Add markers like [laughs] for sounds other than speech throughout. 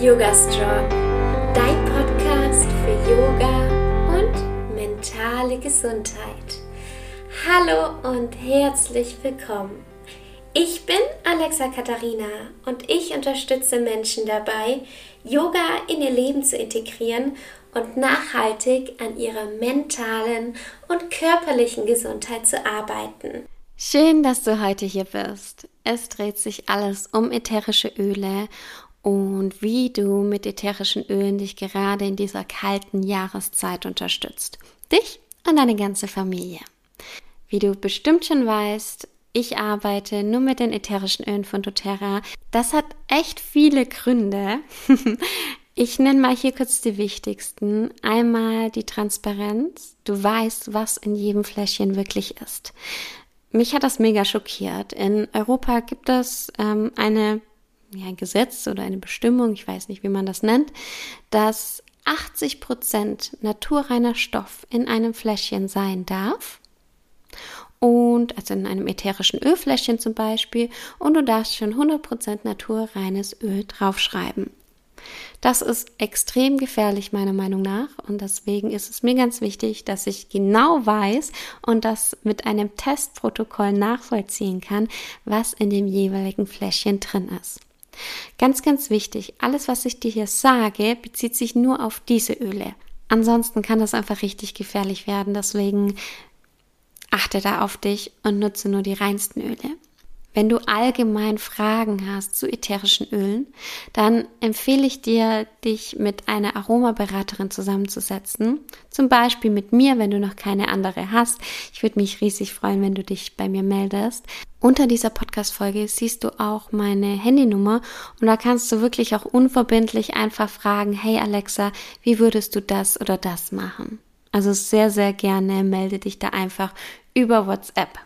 Yoga Strong, dein Podcast für Yoga und mentale Gesundheit. Hallo und herzlich willkommen. Ich bin Alexa Katharina und ich unterstütze Menschen dabei, Yoga in ihr Leben zu integrieren und nachhaltig an ihrer mentalen und körperlichen Gesundheit zu arbeiten. Schön, dass du heute hier bist. Es dreht sich alles um ätherische Öle und wie du mit ätherischen Ölen dich gerade in dieser kalten Jahreszeit unterstützt. Dich und deine ganze Familie. Wie du bestimmt schon weißt, ich arbeite nur mit den ätherischen Ölen von doTERRA. Das hat echt viele Gründe. [laughs] Ich nenne mal hier kurz die wichtigsten. Einmal die Transparenz. Du weißt, was in jedem Fläschchen wirklich ist. Mich hat das mega schockiert. In Europa gibt es ähm, eine, ja, ein Gesetz oder eine Bestimmung, ich weiß nicht, wie man das nennt, dass 80 Prozent naturreiner Stoff in einem Fläschchen sein darf. Und, also in einem ätherischen Ölfläschchen zum Beispiel. Und du darfst schon 100 Prozent naturreines Öl draufschreiben. Das ist extrem gefährlich meiner Meinung nach und deswegen ist es mir ganz wichtig, dass ich genau weiß und das mit einem Testprotokoll nachvollziehen kann, was in dem jeweiligen Fläschchen drin ist. Ganz, ganz wichtig, alles, was ich dir hier sage, bezieht sich nur auf diese Öle. Ansonsten kann das einfach richtig gefährlich werden. Deswegen achte da auf dich und nutze nur die reinsten Öle. Wenn du allgemein Fragen hast zu ätherischen Ölen, dann empfehle ich dir, dich mit einer Aromaberaterin zusammenzusetzen. Zum Beispiel mit mir, wenn du noch keine andere hast. Ich würde mich riesig freuen, wenn du dich bei mir meldest. Unter dieser Podcast-Folge siehst du auch meine Handynummer und da kannst du wirklich auch unverbindlich einfach fragen, hey Alexa, wie würdest du das oder das machen? Also sehr, sehr gerne melde dich da einfach über WhatsApp.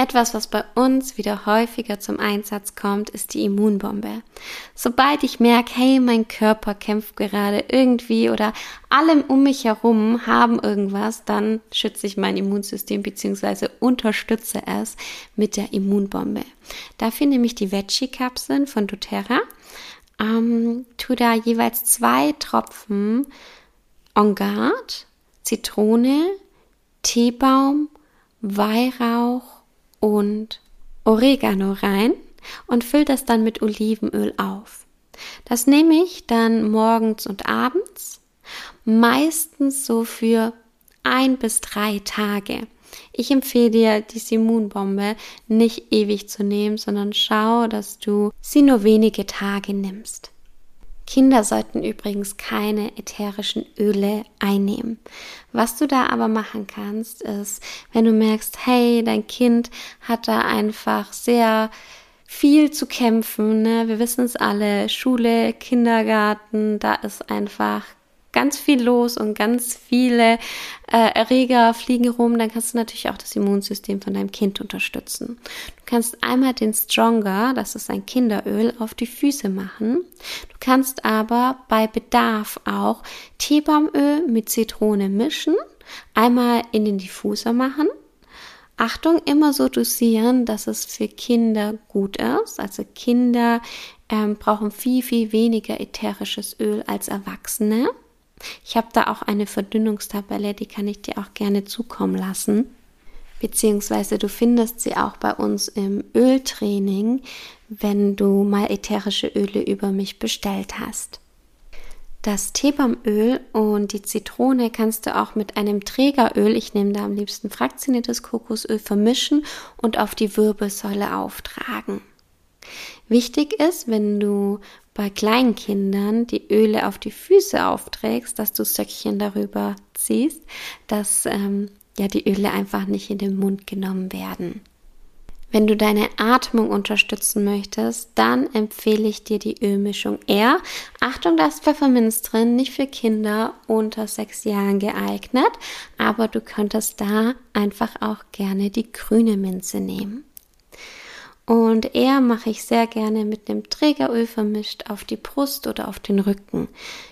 Etwas, was bei uns wieder häufiger zum Einsatz kommt, ist die Immunbombe. Sobald ich merke, hey, mein Körper kämpft gerade irgendwie oder alle um mich herum haben irgendwas, dann schütze ich mein Immunsystem bzw. unterstütze es mit der Immunbombe. Dafür nehme ich die Veggie-Kapseln von doTERRA, ähm, tu da jeweils zwei Tropfen On Guard, Zitrone, Teebaum, Weihrauch und Oregano rein und fülle das dann mit Olivenöl auf. Das nehme ich dann morgens und abends, meistens so für ein bis drei Tage. Ich empfehle dir, die Simmunbombe nicht ewig zu nehmen, sondern schau, dass du sie nur wenige Tage nimmst. Kinder sollten übrigens keine ätherischen Öle einnehmen. Was du da aber machen kannst, ist, wenn du merkst, hey, dein Kind hat da einfach sehr viel zu kämpfen. Ne? Wir wissen es alle, Schule, Kindergarten, da ist einfach ganz viel los und ganz viele äh, Erreger fliegen rum, dann kannst du natürlich auch das Immunsystem von deinem Kind unterstützen. Du kannst einmal den Stronger, das ist ein Kinderöl, auf die Füße machen. Du kannst aber bei Bedarf auch Teebaumöl mit Zitrone mischen, einmal in den Diffuser machen. Achtung, immer so dosieren, dass es für Kinder gut ist. Also Kinder ähm, brauchen viel, viel weniger ätherisches Öl als Erwachsene. Ich habe da auch eine Verdünnungstabelle, die kann ich dir auch gerne zukommen lassen. Beziehungsweise du findest sie auch bei uns im Öltraining, wenn du mal ätherische Öle über mich bestellt hast. Das Teebaumöl und die Zitrone kannst du auch mit einem Trägeröl, ich nehme da am liebsten fraktioniertes Kokosöl, vermischen und auf die Wirbelsäule auftragen. Wichtig ist, wenn du bei kleinen Kindern die Öle auf die Füße aufträgst, dass du Söckchen darüber ziehst, dass ähm, ja die Öle einfach nicht in den Mund genommen werden. Wenn du deine Atmung unterstützen möchtest, dann empfehle ich dir die Ölmischung R. Achtung, da ist Pfefferminz drin, nicht für Kinder unter sechs Jahren geeignet, aber du könntest da einfach auch gerne die grüne Minze nehmen. Und eher mache ich sehr gerne mit dem Trägeröl vermischt auf die Brust oder auf den Rücken,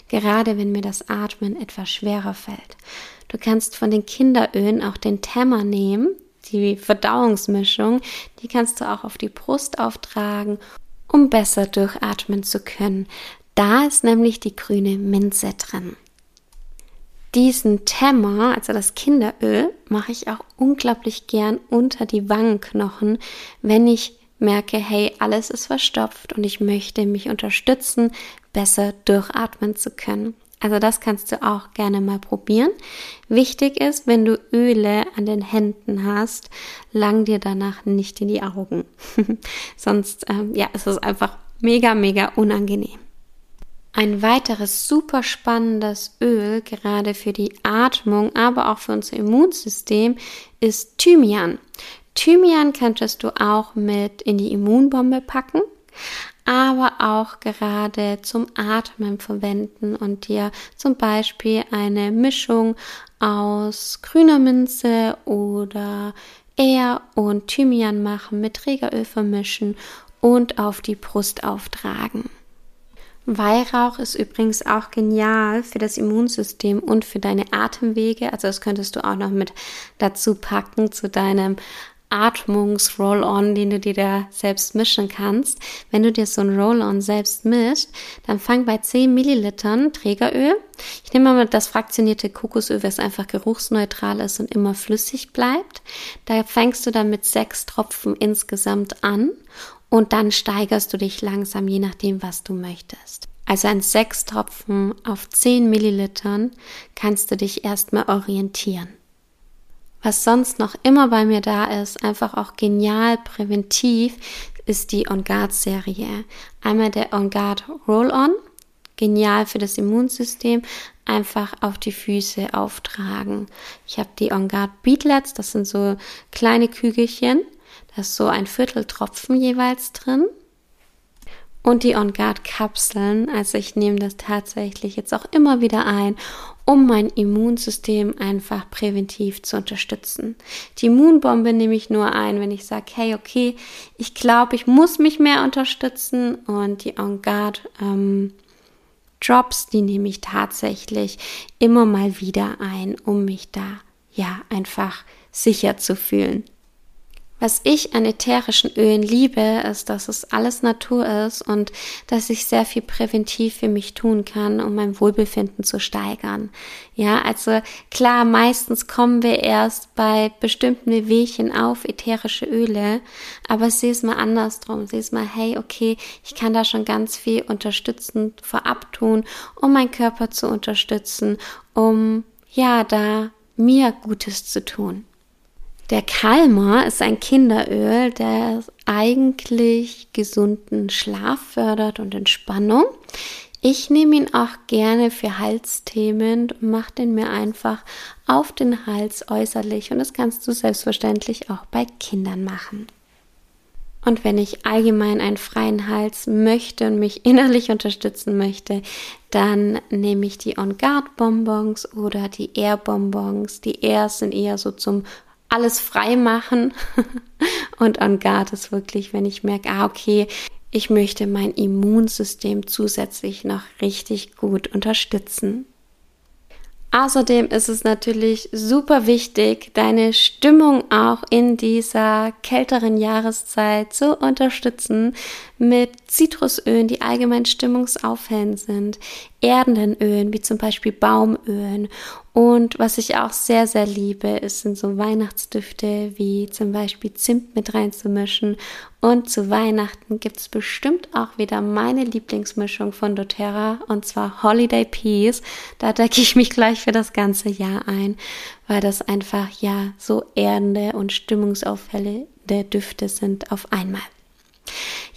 gerade wenn mir das Atmen etwas schwerer fällt. Du kannst von den Kinderölen auch den Temmer nehmen, die Verdauungsmischung, die kannst du auch auf die Brust auftragen, um besser durchatmen zu können. Da ist nämlich die grüne Minze drin. Diesen Temmer, also das Kinderöl, mache ich auch unglaublich gern unter die Wangenknochen, wenn ich merke, hey, alles ist verstopft und ich möchte mich unterstützen, besser durchatmen zu können. Also das kannst du auch gerne mal probieren. Wichtig ist, wenn du Öle an den Händen hast, lang dir danach nicht in die Augen. [laughs] Sonst, ähm, ja, ist es einfach mega, mega unangenehm. Ein weiteres super spannendes Öl, gerade für die Atmung, aber auch für unser Immunsystem, ist Thymian. Thymian könntest du auch mit in die Immunbombe packen, aber auch gerade zum Atmen verwenden und dir zum Beispiel eine Mischung aus grüner Minze oder Ehr und Thymian machen, mit Trägeröl vermischen und auf die Brust auftragen. Weihrauch ist übrigens auch genial für das Immunsystem und für deine Atemwege. Also das könntest du auch noch mit dazu packen zu deinem Atmungs-Roll-On, den du dir da selbst mischen kannst. Wenn du dir so ein Roll-On selbst mischt, dann fang bei 10 Millilitern Trägeröl. Ich nehme mal das fraktionierte Kokosöl, was einfach geruchsneutral ist und immer flüssig bleibt. Da fängst du dann mit sechs Tropfen insgesamt an und dann steigerst du dich langsam, je nachdem, was du möchtest. Also an sechs Tropfen auf 10 Millilitern kannst du dich erstmal orientieren. Was sonst noch immer bei mir da ist, einfach auch genial präventiv, ist die On Guard Serie. Einmal der On Guard Roll-On, genial für das Immunsystem, einfach auf die Füße auftragen. Ich habe die On Guard Beatlets, das sind so kleine Kügelchen, da ist so ein Vierteltropfen jeweils drin. Und die On Guard Kapseln, also ich nehme das tatsächlich jetzt auch immer wieder ein, um mein Immunsystem einfach präventiv zu unterstützen. Die Immunbombe nehme ich nur ein, wenn ich sage, hey, okay, ich glaube, ich muss mich mehr unterstützen und die On Guard ähm, Drops, die nehme ich tatsächlich immer mal wieder ein, um mich da ja einfach sicher zu fühlen. Was ich an ätherischen Ölen liebe, ist, dass es alles Natur ist und dass ich sehr viel präventiv für mich tun kann, um mein Wohlbefinden zu steigern. Ja, also klar, meistens kommen wir erst bei bestimmten Wehwehchen auf ätherische Öle, aber sieh es mal andersrum. Sieh es mal, hey, okay, ich kann da schon ganz viel unterstützend vorab tun, um meinen Körper zu unterstützen, um ja, da mir Gutes zu tun. Der Kalmer ist ein Kinderöl, der eigentlich gesunden Schlaf fördert und Entspannung. Ich nehme ihn auch gerne für Halsthemen und mache den mir einfach auf den Hals äußerlich und das kannst du selbstverständlich auch bei Kindern machen. Und wenn ich allgemein einen freien Hals möchte und mich [laughs] innerlich unterstützen möchte, dann nehme ich die On Guard Bonbons oder die Air Bonbons. Die Air sind eher so zum alles frei machen. [laughs] und on guard ist wirklich, wenn ich merke, ah, okay, ich möchte mein Immunsystem zusätzlich noch richtig gut unterstützen. Außerdem ist es natürlich super wichtig, deine Stimmung auch in dieser kälteren Jahreszeit zu unterstützen mit Zitrusölen, die allgemein stimmungsaufhellend sind, erdenden Ölen, wie zum Beispiel Baumölen und was ich auch sehr, sehr liebe, ist, sind so Weihnachtsdüfte wie zum Beispiel Zimt mit reinzumischen. Und zu Weihnachten gibt es bestimmt auch wieder meine Lieblingsmischung von doTERRA und zwar Holiday Peace. Da decke ich mich gleich für das ganze Jahr ein, weil das einfach ja so erdende und stimmungsauffällende Düfte sind auf einmal.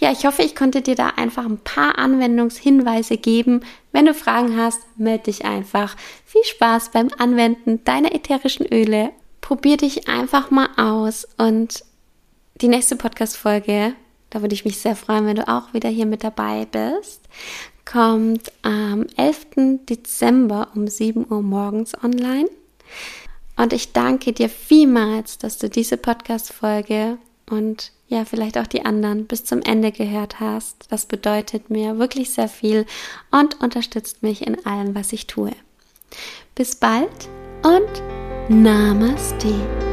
Ja, ich hoffe, ich konnte dir da einfach ein paar Anwendungshinweise geben. Wenn du Fragen hast, melde dich einfach. Viel Spaß beim Anwenden deiner ätherischen Öle. Probier dich einfach mal aus und die nächste Podcast-Folge, da würde ich mich sehr freuen, wenn du auch wieder hier mit dabei bist, kommt am 11. Dezember um 7 Uhr morgens online. Und ich danke dir vielmals, dass du diese Podcast-Folge und ja, vielleicht auch die anderen bis zum Ende gehört hast. Das bedeutet mir wirklich sehr viel und unterstützt mich in allem, was ich tue. Bis bald und Namaste.